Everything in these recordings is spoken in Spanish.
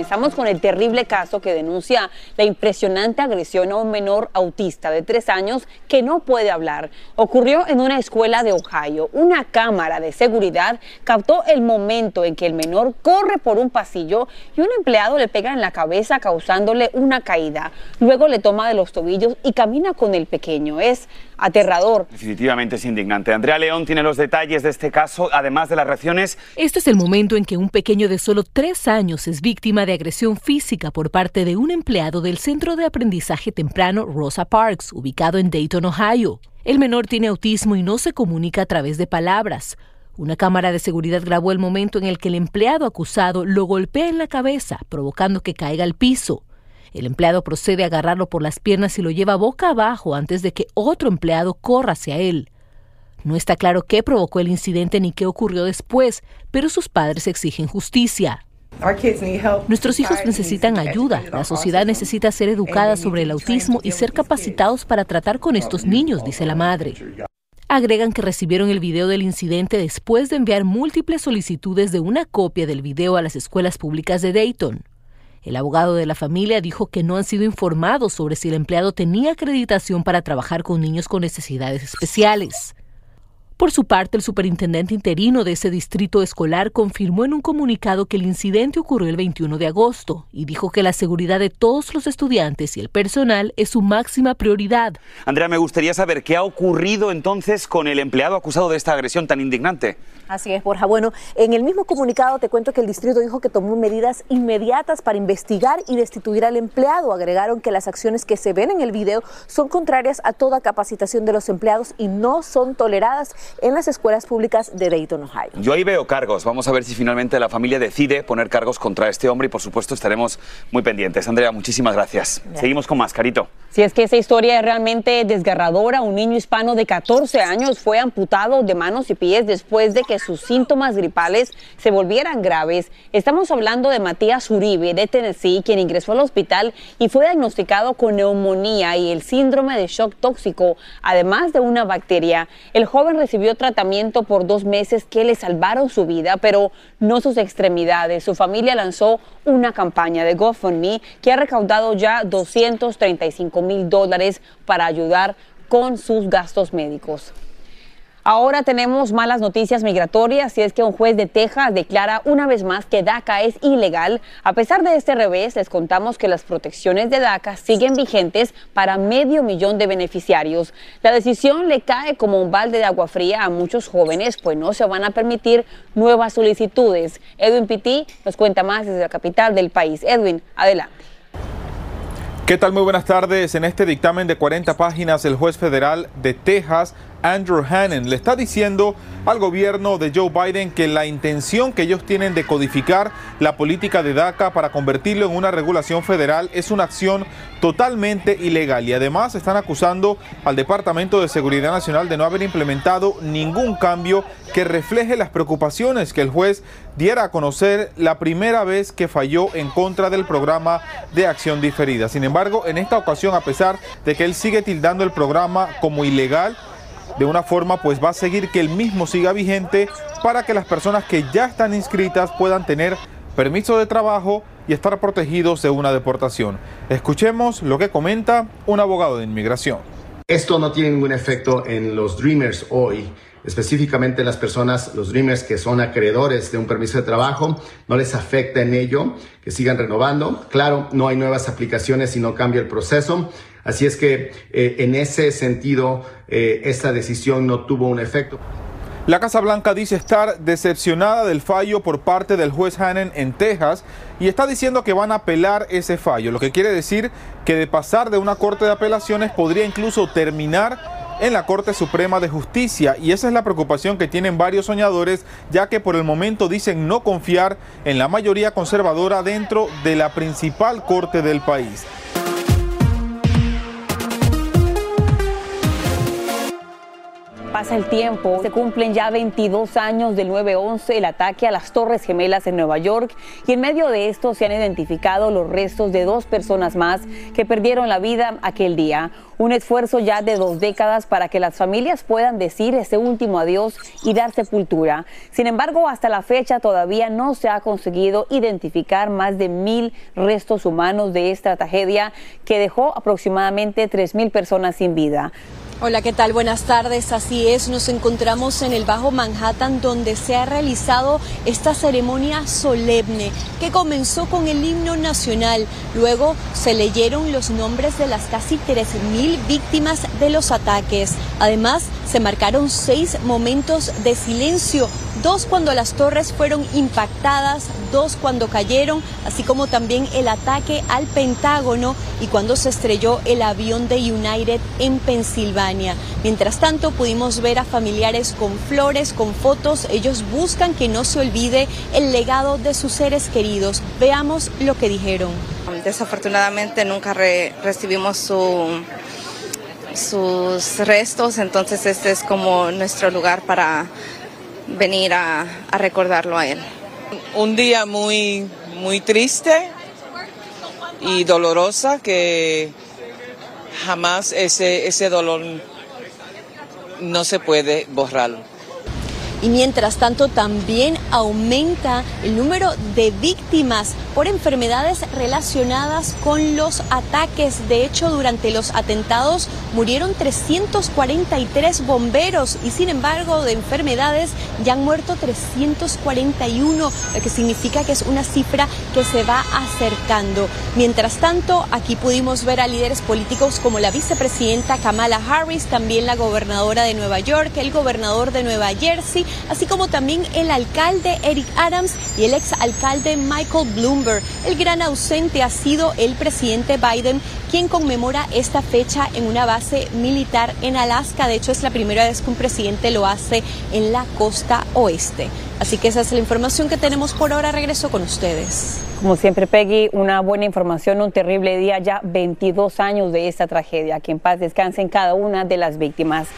Comenzamos con el terrible caso que denuncia la impresionante agresión a un menor autista de tres años que no puede hablar. Ocurrió en una escuela de Ohio. Una cámara de seguridad captó el momento en que el menor corre por un pasillo y un empleado le pega en la cabeza causándole una caída. Luego le toma de los tobillos y camina con el pequeño. Es aterrador. Definitivamente es indignante. Andrea León tiene los detalles de este caso, además de las reacciones. Este es el momento en que un pequeño de solo tres años es víctima de agresión física por parte de un empleado del Centro de Aprendizaje Temprano Rosa Parks, ubicado en Dayton, Ohio. El menor tiene autismo y no se comunica a través de palabras. Una cámara de seguridad grabó el momento en el que el empleado acusado lo golpea en la cabeza, provocando que caiga al piso. El empleado procede a agarrarlo por las piernas y lo lleva boca abajo antes de que otro empleado corra hacia él. No está claro qué provocó el incidente ni qué ocurrió después, pero sus padres exigen justicia. Nuestros hijos necesitan ayuda. La sociedad necesita ser educada sobre el autismo y ser capacitados para tratar con estos niños, dice la madre. Agregan que recibieron el video del incidente después de enviar múltiples solicitudes de una copia del video a las escuelas públicas de Dayton. El abogado de la familia dijo que no han sido informados sobre si el empleado tenía acreditación para trabajar con niños con necesidades especiales. Por su parte, el superintendente interino de ese distrito escolar confirmó en un comunicado que el incidente ocurrió el 21 de agosto y dijo que la seguridad de todos los estudiantes y el personal es su máxima prioridad. Andrea, me gustaría saber qué ha ocurrido entonces con el empleado acusado de esta agresión tan indignante. Así es, Borja. Bueno, en el mismo comunicado te cuento que el distrito dijo que tomó medidas inmediatas para investigar y destituir al empleado. Agregaron que las acciones que se ven en el video son contrarias a toda capacitación de los empleados y no son toleradas en las escuelas públicas de Dayton, Ohio. Yo ahí veo cargos. Vamos a ver si finalmente la familia decide poner cargos contra este hombre y por supuesto estaremos muy pendientes. Andrea, muchísimas gracias. Seguimos con más, Carito. Si es que esa historia es realmente desgarradora, un niño hispano de 14 años fue amputado de manos y pies después de que sus síntomas gripales se volvieran graves. Estamos hablando de Matías Uribe de Tennessee, quien ingresó al hospital y fue diagnosticado con neumonía y el síndrome de shock tóxico, además de una bacteria. El joven recibió tratamiento por dos meses que le salvaron su vida, pero no sus extremidades. Su familia lanzó una campaña de GoFundMe que ha recaudado ya 235 mil dólares para ayudar con sus gastos médicos. Ahora tenemos malas noticias migratorias y es que un juez de Texas declara una vez más que DACA es ilegal. A pesar de este revés, les contamos que las protecciones de DACA siguen vigentes para medio millón de beneficiarios. La decisión le cae como un balde de agua fría a muchos jóvenes, pues no se van a permitir nuevas solicitudes. Edwin Pitti nos cuenta más desde la capital del país. Edwin, adelante. ¿Qué tal? Muy buenas tardes. En este dictamen de 40 páginas, el juez federal de Texas Andrew Hannon, le está diciendo al gobierno de Joe Biden que la intención que ellos tienen de codificar la política de DACA para convertirlo en una regulación federal es una acción totalmente ilegal y además están acusando al Departamento de Seguridad Nacional de no haber implementado ningún cambio que refleje las preocupaciones que el juez diera a conocer la primera vez que falló en contra del programa de acción diferida. Sin embargo, en esta ocasión, a pesar de que él sigue tildando el programa como ilegal, de una forma pues va a seguir que el mismo siga vigente para que las personas que ya están inscritas puedan tener permiso de trabajo y estar protegidos de una deportación. Escuchemos lo que comenta un abogado de inmigración. Esto no tiene ningún efecto en los Dreamers hoy, específicamente las personas, los Dreamers que son acreedores de un permiso de trabajo, no les afecta en ello, que sigan renovando. Claro, no hay nuevas aplicaciones y no cambia el proceso. Así es que eh, en ese sentido, eh, esta decisión no tuvo un efecto. La Casa Blanca dice estar decepcionada del fallo por parte del juez Hannon en Texas y está diciendo que van a apelar ese fallo, lo que quiere decir que de pasar de una corte de apelaciones podría incluso terminar en la Corte Suprema de Justicia y esa es la preocupación que tienen varios soñadores ya que por el momento dicen no confiar en la mayoría conservadora dentro de la principal corte del país. Pasa el tiempo, se cumplen ya 22 años del 9-11, el ataque a las Torres Gemelas en Nueva York, y en medio de esto se han identificado los restos de dos personas más que perdieron la vida aquel día. Un esfuerzo ya de dos décadas para que las familias puedan decir ese último adiós y dar sepultura. Sin embargo, hasta la fecha todavía no se ha conseguido identificar más de mil restos humanos de esta tragedia que dejó aproximadamente 3 mil personas sin vida. Hola, ¿qué tal? Buenas tardes. Así es, nos encontramos en el Bajo Manhattan donde se ha realizado esta ceremonia solemne que comenzó con el himno nacional. Luego se leyeron los nombres de las casi 13.000 víctimas de los ataques. Además, se marcaron seis momentos de silencio, dos cuando las torres fueron impactadas, dos cuando cayeron, así como también el ataque al Pentágono y cuando se estrelló el avión de United en Pensilvania. Mientras tanto, pudimos ver a familiares con flores, con fotos. Ellos buscan que no se olvide el legado de sus seres queridos. Veamos lo que dijeron. Desafortunadamente nunca recibimos su, sus restos, entonces este es como nuestro lugar para venir a, recordarlo a él. Un día muy, muy triste y dolorosa que jamás ese, ese dolor no se puede borrar. Y mientras tanto también aumenta el número de víctimas por enfermedades relacionadas con los ataques. De hecho, durante los atentados murieron 343 bomberos y sin embargo de enfermedades ya han muerto 341, lo que significa que es una cifra que se va acercando. Mientras tanto, aquí pudimos ver a líderes políticos como la vicepresidenta Kamala Harris, también la gobernadora de Nueva York, el gobernador de Nueva Jersey, así como también el alcalde Eric Adams y el ex alcalde Michael Bloom el gran ausente ha sido el presidente Biden, quien conmemora esta fecha en una base militar en Alaska. De hecho, es la primera vez que un presidente lo hace en la costa oeste. Así que esa es la información que tenemos por ahora. Regreso con ustedes. Como siempre, Peggy, una buena información, un terrible día, ya 22 años de esta tragedia. Que en paz descansen cada una de las víctimas.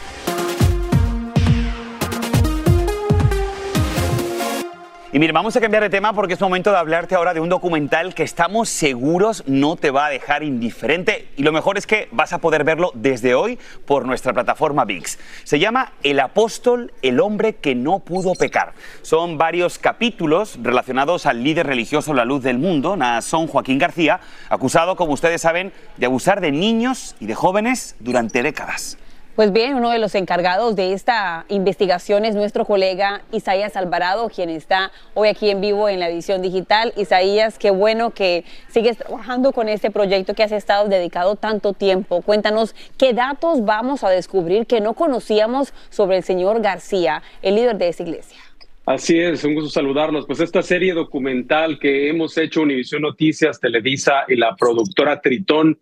Y mire, vamos a cambiar de tema porque es momento de hablarte ahora de un documental que estamos seguros no te va a dejar indiferente y lo mejor es que vas a poder verlo desde hoy por nuestra plataforma VIX. Se llama El apóstol, el hombre que no pudo pecar. Son varios capítulos relacionados al líder religioso La Luz del Mundo, Naasón Joaquín García, acusado, como ustedes saben, de abusar de niños y de jóvenes durante décadas. Pues bien, uno de los encargados de esta investigación es nuestro colega Isaías Alvarado, quien está hoy aquí en vivo en la edición digital. Isaías, qué bueno que sigues trabajando con este proyecto que has estado dedicado tanto tiempo. Cuéntanos qué datos vamos a descubrir que no conocíamos sobre el señor García, el líder de esa iglesia. Así es, un gusto saludarlos. Pues esta serie documental que hemos hecho Univisión Noticias, Televisa y la productora Tritón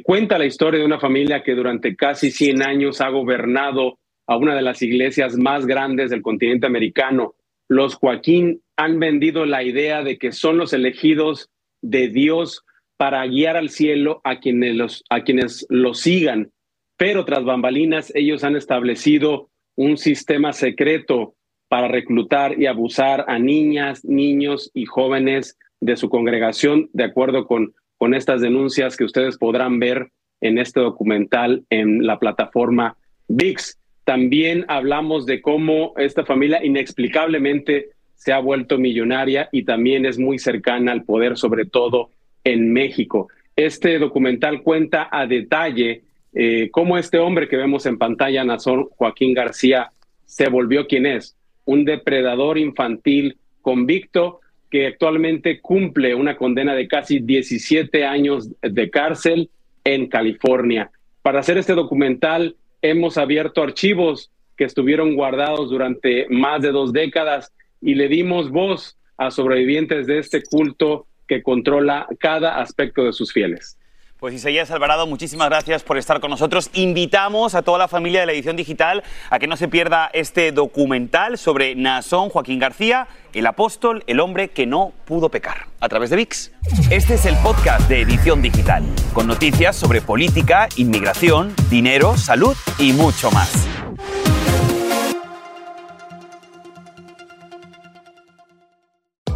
cuenta la historia de una familia que durante casi 100 años ha gobernado a una de las iglesias más grandes del continente americano. Los Joaquín han vendido la idea de que son los elegidos de Dios para guiar al cielo a quienes los, a quienes los sigan. Pero tras bambalinas, ellos han establecido un sistema secreto para reclutar y abusar a niñas, niños y jóvenes de su congregación, de acuerdo con, con estas denuncias que ustedes podrán ver en este documental en la plataforma VIX. También hablamos de cómo esta familia inexplicablemente se ha vuelto millonaria y también es muy cercana al poder, sobre todo en México. Este documental cuenta a detalle eh, cómo este hombre que vemos en pantalla, Nazón Joaquín García, se volvió quien es, un depredador infantil convicto que actualmente cumple una condena de casi 17 años de cárcel en California. Para hacer este documental hemos abierto archivos que estuvieron guardados durante más de dos décadas y le dimos voz a sobrevivientes de este culto que controla cada aspecto de sus fieles. Pues Isaías Alvarado, muchísimas gracias por estar con nosotros. Invitamos a toda la familia de la edición digital a que no se pierda este documental sobre Nazón Joaquín García, el apóstol, el hombre que no pudo pecar, a través de VIX. Este es el podcast de edición digital, con noticias sobre política, inmigración, dinero, salud y mucho más.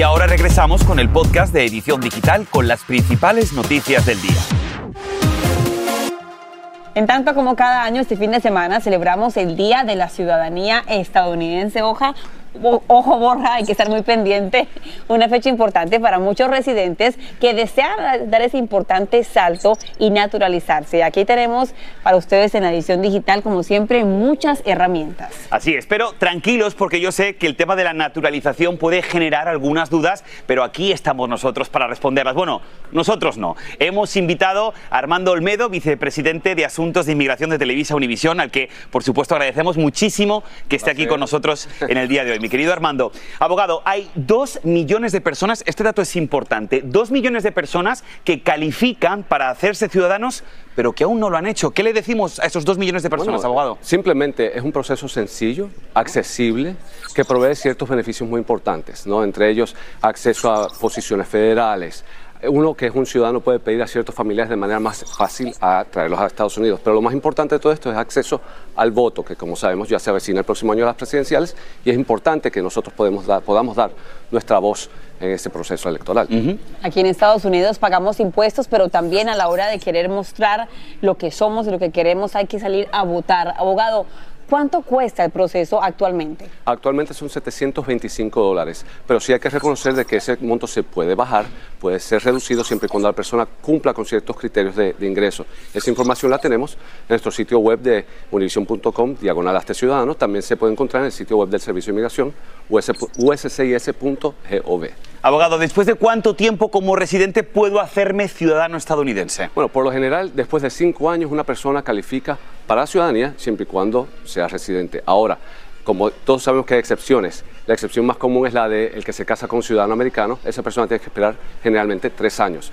Y ahora regresamos con el podcast de Edición Digital con las principales noticias del día. En tanto como cada año, este fin de semana celebramos el Día de la Ciudadanía Estadounidense. Hoja, ojo borra, hay que estar muy pendiente. Una fecha importante para muchos residentes que desean dar ese importante salto y naturalizarse. Aquí tenemos para ustedes en la edición digital, como siempre, muchas herramientas. Así es, pero tranquilos porque yo sé que el tema de la naturalización puede generar algunas dudas, pero aquí estamos nosotros para responderlas. Bueno, nosotros no. Hemos invitado a Armando Olmedo, vicepresidente de Asuntos de Inmigración de Televisa Univisión, al que por supuesto agradecemos muchísimo que esté aquí con nosotros en el día de hoy mi querido Armando. Abogado, hay dos millones de personas, este dato es importante, dos millones de personas que califican para hacerse ciudadanos, pero que aún no lo han hecho. ¿Qué le decimos a esos dos millones de personas, abogado? Simplemente es un proceso sencillo, accesible, que provee ciertos beneficios muy importantes, ¿no? Entre ellos acceso a posiciones federales, uno que es un ciudadano puede pedir a ciertos familiares de manera más fácil a traerlos a Estados Unidos. Pero lo más importante de todo esto es acceso al voto, que como sabemos ya se avecina el próximo año las presidenciales y es importante que nosotros podemos dar, podamos dar nuestra voz en ese proceso electoral. Aquí en Estados Unidos pagamos impuestos, pero también a la hora de querer mostrar lo que somos y lo que queremos hay que salir a votar. Abogado, ¿Cuánto cuesta el proceso actualmente? Actualmente son 725 dólares, pero sí hay que reconocer de que ese monto se puede bajar, puede ser reducido siempre y cuando la persona cumpla con ciertos criterios de, ingreso. Esa información la tenemos en nuestro sitio web de univision.com, diagonal hasta ciudadanos. También se puede encontrar en el sitio web del Servicio de Inmigración, uscis.gov. Abogado, ¿después de cuánto tiempo como residente puedo hacerme ciudadano estadounidense? Bueno, por lo general, después de cinco años una persona califica para la ciudadanía siempre y cuando sea residente. Ahora, como todos sabemos que hay excepciones, la excepción más común es la de el que se casa con un ciudadano americano, esa persona tiene que esperar generalmente tres años.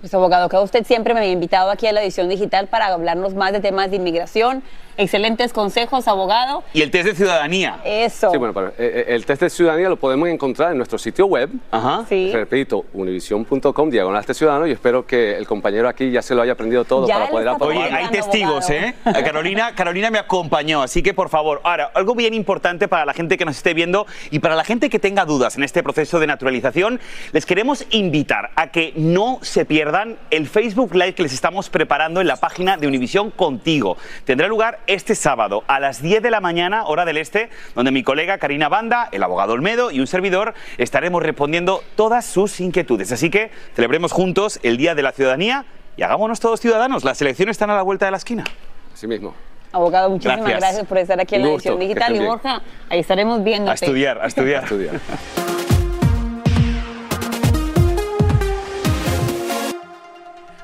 Pues abogado, que usted siempre me ha invitado aquí a la edición digital para hablarnos más de temas de inmigración, Excelentes consejos, abogado. Y el test de ciudadanía. Eso. Sí, bueno, pero, eh, eh, el test de ciudadanía lo podemos encontrar en nuestro sitio web. Ajá. Sí. Repito, univision.com, diagonal test ciudadano, y espero que el compañero aquí ya se lo haya aprendido todo Ya para poder aprobar. Oye, hay testigos, ¿eh? Carolina, Carolina me acompañó, así que por favor, ahora, algo bien importante para la gente que nos esté viendo y para la gente que tenga dudas en este proceso de naturalización, les queremos invitar a que no se pierdan el Facebook Live que les estamos preparando en la página de Univisión Contigo. Tendrá lugar este sábado a las 10 de la mañana, hora del este, donde mi colega Karina Banda, el abogado Olmedo y un servidor estaremos respondiendo todas sus inquietudes. Así que celebremos juntos el Día de la Ciudadanía y hagámonos todos ciudadanos. Las elecciones están a la vuelta de la esquina. Así mismo. Abogado, muchísimas Gracias. gracias, por estar aquí en Un la edición digital. Y. Borja, ahí estaremos viendo. A estudiar, a estudiar. Estudiar.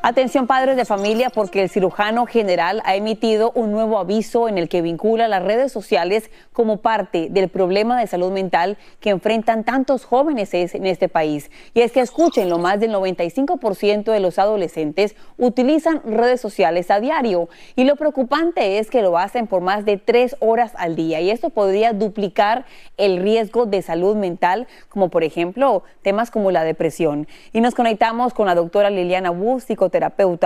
Atención padres de familia porque el cirujano general ha emitido un nuevo aviso en el que vincula las redes sociales como parte del problema de salud mental que enfrentan tantos jóvenes es- en este país. Y es que escuchen, lo más del 95% de los adolescentes utilizan redes sociales a diario y lo preocupante es que lo hacen por más de tres horas al día y esto podría duplicar el riesgo de salud mental como por ejemplo temas como la depresión. Y nos conectamos con la doctora Liliana Wu, psicoterapeuta.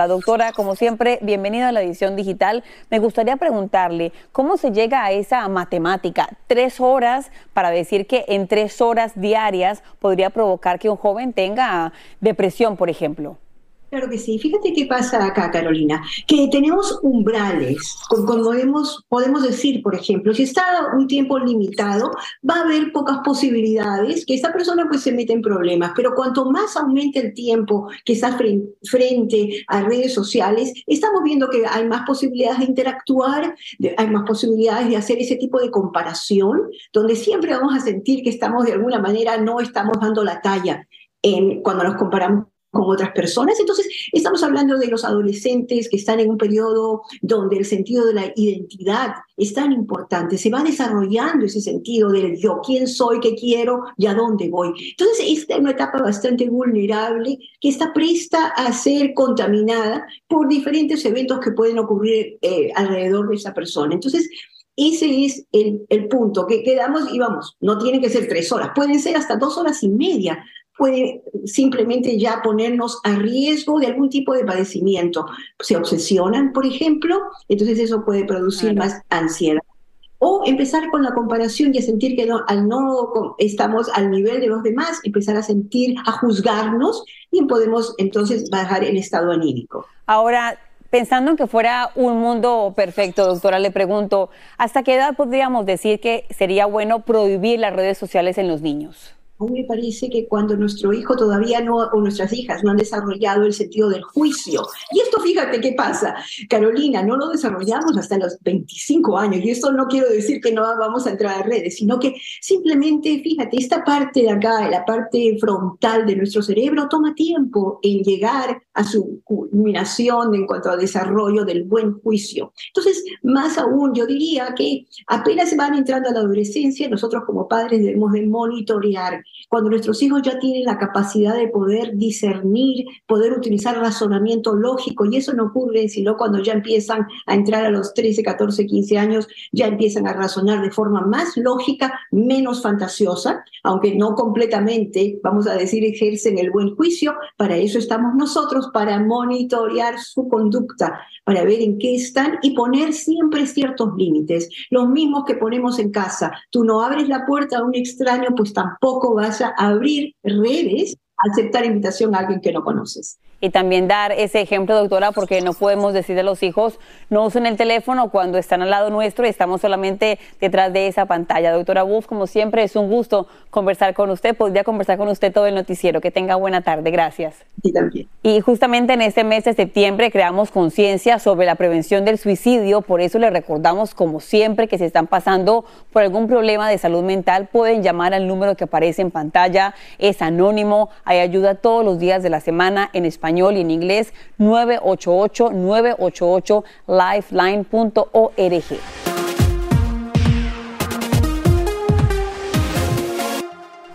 Doctora, como siempre, bienvenida a la edición digital. Me gustaría preguntarle, ¿cómo se llega a esa matemática? Tres horas para decir que en tres horas diarias podría provocar que un joven tenga depresión, por ejemplo. Claro que sí. Fíjate qué pasa acá, Carolina, que tenemos umbrales, como podemos, podemos decir, por ejemplo, si está un tiempo limitado, va a haber pocas posibilidades que esta persona pues se meta en problemas, pero cuanto más aumente el tiempo que está fren- frente a redes sociales, estamos viendo que hay más posibilidades de interactuar, hay más posibilidades de hacer ese tipo de comparación, donde siempre vamos a sentir que estamos de alguna manera no estamos dando la talla en, cuando nos comparamos con otras personas. Entonces, estamos hablando de los adolescentes que están en un periodo donde el sentido de la identidad es tan importante, se va desarrollando ese sentido del yo, quién soy, qué quiero y a dónde voy. Entonces, esta es una etapa bastante vulnerable que está presta a ser contaminada por diferentes eventos que pueden ocurrir eh, alrededor de esa persona. Entonces, ese es el, el punto que quedamos y vamos, no tienen que ser tres horas, pueden ser hasta dos horas y media, puede simplemente ya ponernos a riesgo de algún tipo de padecimiento. Se obsesionan, por ejemplo, entonces eso puede producir más ansiedad. O empezar con la comparación y a sentir que no, al no estamos al nivel de los demás, empezar a sentir, a juzgarnos y podemos entonces bajar el estado anímico. Ahora, pensando en que fuera un mundo perfecto, doctora, le pregunto, ¿hasta qué edad podríamos decir que sería bueno prohibir las redes sociales en los niños? A mí me parece que cuando nuestro hijo todavía no, o nuestras hijas no han desarrollado el sentido del juicio, y esto fíjate qué pasa, Carolina, no lo desarrollamos hasta los 25 años, y esto no quiero decir que no vamos a entrar a redes, sino que simplemente, fíjate, esta parte de acá, la parte frontal de nuestro cerebro, toma tiempo en llegar a su culminación en cuanto al desarrollo del buen juicio. Entonces, más aún, yo diría que apenas van entrando a la adolescencia, nosotros como padres debemos de monitorear cuando nuestros hijos ya tienen la capacidad de poder discernir, poder utilizar razonamiento lógico, y eso no ocurre sino cuando ya empiezan a entrar a los 13, 14, 15 años, ya empiezan a razonar de forma más lógica, menos fantasiosa, aunque no completamente, vamos a decir, ejercen el buen juicio, para eso estamos nosotros, para monitorear su conducta, para ver en qué están y poner siempre ciertos límites, los mismos que ponemos en casa. Tú no abres la puerta a un extraño, pues tampoco vas a abrir redes, aceptar invitación a alguien que no conoces. Y también dar ese ejemplo, doctora, porque no podemos decirle a los hijos, no usen el teléfono cuando están al lado nuestro y estamos solamente detrás de esa pantalla. Doctora Wolf, como siempre, es un gusto conversar con usted. Podría conversar con usted todo el noticiero. Que tenga buena tarde. Gracias. Y también. Y justamente en este mes de septiembre creamos conciencia sobre la prevención del suicidio. Por eso le recordamos, como siempre, que si están pasando por algún problema de salud mental, pueden llamar al número que aparece en pantalla. Es anónimo. Hay ayuda todos los días de la semana en español y en inglés 988-988-lifeline.org.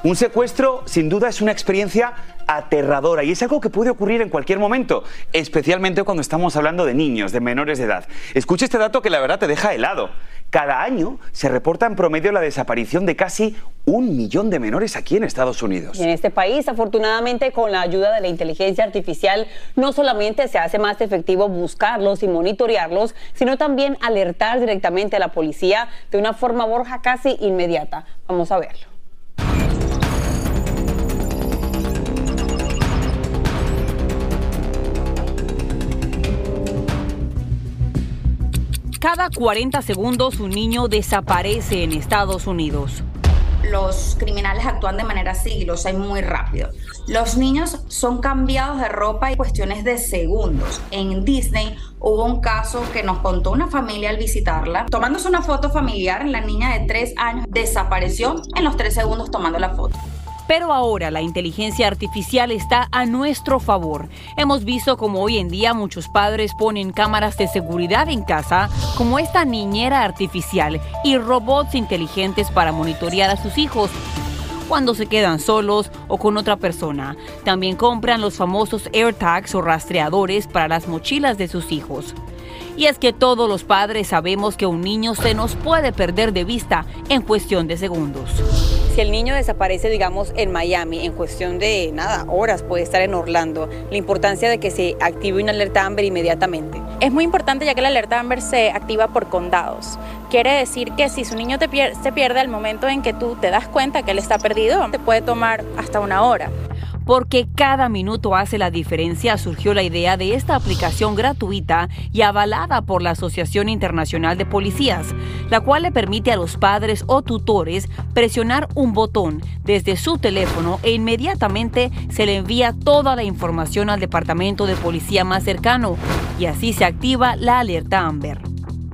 Un secuestro, sin duda, es una experiencia aterradora y es algo que puede ocurrir en cualquier momento, especialmente cuando estamos hablando de niños, de menores de edad. Escucha este dato que la verdad te deja helado. Cada año se reporta en promedio la desaparición de casi un millón de menores aquí en Estados Unidos. Y en este país, afortunadamente, con la ayuda de la inteligencia artificial, no solamente se hace más efectivo buscarlos y monitorearlos, sino también alertar directamente a la policía de una forma, Borja, casi inmediata. Vamos a verlo. Cada 40 segundos un niño desaparece en Estados Unidos. Los criminales actúan de manera sigilosa y muy rápido. Los niños son cambiados de ropa y cuestiones de segundos. En Disney hubo un caso que nos contó una familia al visitarla. Tomándose una foto familiar, la niña de 3 años desapareció en los 3 segundos tomando la foto. Pero ahora la inteligencia artificial está a nuestro favor. Hemos visto como hoy en día muchos padres ponen cámaras de seguridad en casa, como esta niñera artificial y robots inteligentes para monitorear a sus hijos cuando se quedan solos o con otra persona. También compran los famosos AirTags o rastreadores para las mochilas de sus hijos. Y es que todos los padres sabemos que un niño se nos puede perder de vista en cuestión de segundos. Si el niño desaparece, digamos, en Miami, en cuestión de nada, horas, puede estar en Orlando, la importancia de que se active una alerta Amber inmediatamente. Es muy importante ya que la alerta Amber se activa por condados. Quiere decir que si su niño te se pierde al momento en que tú te das cuenta que él está perdido, te puede tomar hasta una hora porque cada minuto hace la diferencia, surgió la idea de esta aplicación gratuita y avalada por la Asociación Internacional de Policías, la cual le permite a los padres o tutores presionar un botón desde su teléfono e inmediatamente se le envía toda la información al departamento de policía más cercano y así se activa la alerta Amber.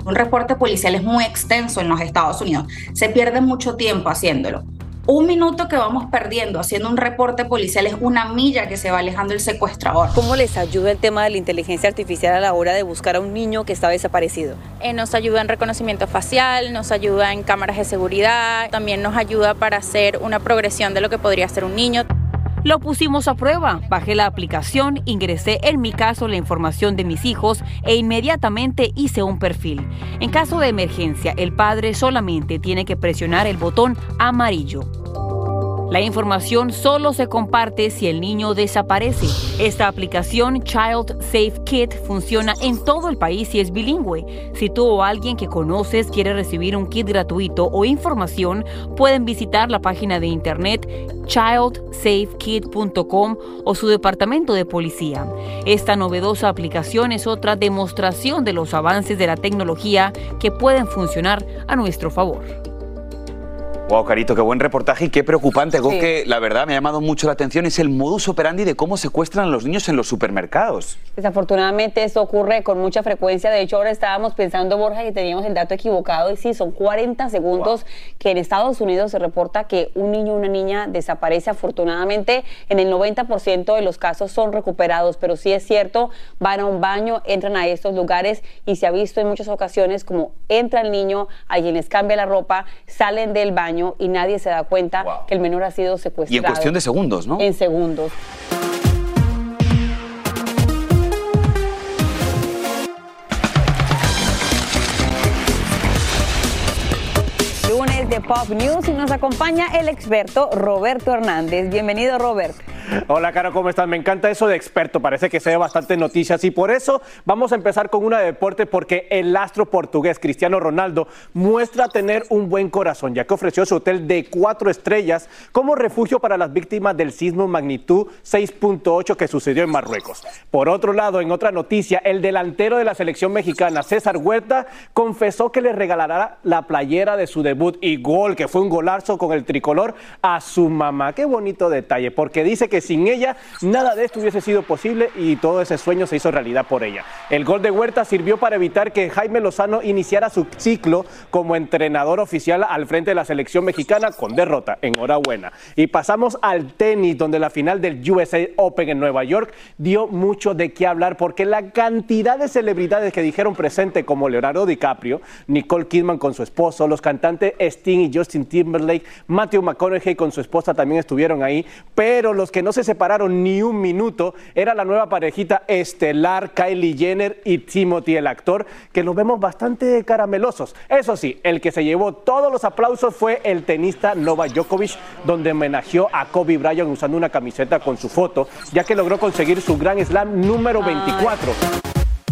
Un reporte policial es muy extenso en los Estados Unidos. Se pierde mucho tiempo haciéndolo. Un minuto que vamos perdiendo haciendo un reporte policial es una milla que se va alejando el secuestrador. ¿Cómo les ayuda el tema de la inteligencia artificial a la hora de buscar a un niño que está desaparecido? Eh, nos ayuda en reconocimiento facial, nos ayuda en cámaras de seguridad, también nos ayuda para hacer una progresión de lo que podría ser un niño. Lo pusimos a prueba. Bajé la aplicación, ingresé en mi caso la información de mis hijos e inmediatamente hice un perfil. En caso de emergencia, el padre solamente tiene que presionar el botón amarillo. La información solo se comparte si el niño desaparece. Esta aplicación Child Safe Kit funciona en todo el país y es bilingüe. Si tú o alguien que conoces quiere recibir un kit gratuito o información, pueden visitar la página de internet childsafekit.com o su departamento de policía. Esta novedosa aplicación es otra demostración de los avances de la tecnología que pueden funcionar a nuestro favor. Wow, Carito, qué buen reportaje y qué preocupante. Algo que la verdad me ha llamado mucho la atención es el modus operandi de cómo secuestran a los niños en los supermercados. Desafortunadamente esto ocurre con mucha frecuencia. De hecho, ahora estábamos pensando, Borja, que teníamos el dato equivocado y sí, son 40 segundos que en Estados Unidos se reporta que un niño o una niña desaparece. Afortunadamente, en el 90% de los casos son recuperados, pero sí es cierto, van a un baño, entran a estos lugares y se ha visto en muchas ocasiones como entra el niño, alguien les cambia la ropa, salen del baño y nadie se da cuenta que el menor ha sido secuestrado. Y en cuestión de segundos, ¿no? En segundos. Lunes de Pop News y nos acompaña el experto Roberto Hernández. Bienvenido, Robert. Hola, Caro, ¿cómo estás? Me encanta eso de experto, parece que se ve bastante noticias y por eso vamos a empezar con una de deporte porque el astro portugués Cristiano Ronaldo muestra tener un buen corazón, ya que ofreció su hotel de cuatro estrellas como refugio para las víctimas del sismo magnitud 6.8 que sucedió en Marruecos. Por otro lado, en otra noticia, el delantero de la selección mexicana, César Huerta, confesó que le regalará la playera de su debut y gol, que fue un golazo con el tricolor, a su mamá. Qué bonito detalle, porque dice que sin ella nada de esto hubiese sido posible y todo ese sueño se hizo realidad por ella. El gol de Huerta sirvió para evitar que Jaime Lozano iniciara su ciclo como entrenador oficial al frente de la selección mexicana con derrota. Enhorabuena. Y pasamos al tenis, donde la final del USA Open en Nueva York dio mucho de qué hablar porque la cantidad de celebridades que dijeron presente como Leonardo DiCaprio, Nicole Kidman con su esposo, los cantantes Sting y Justin Timberlake, Matthew McConaughey con su esposa también estuvieron ahí, pero los que no se separaron ni un minuto era la nueva parejita estelar Kylie Jenner y Timothy el actor, que los vemos bastante caramelosos. Eso sí, el que se llevó todos los aplausos fue el tenista Novak Djokovic, donde homenajeó a Kobe Bryant usando una camiseta con su foto, ya que logró conseguir su Grand Slam número 24.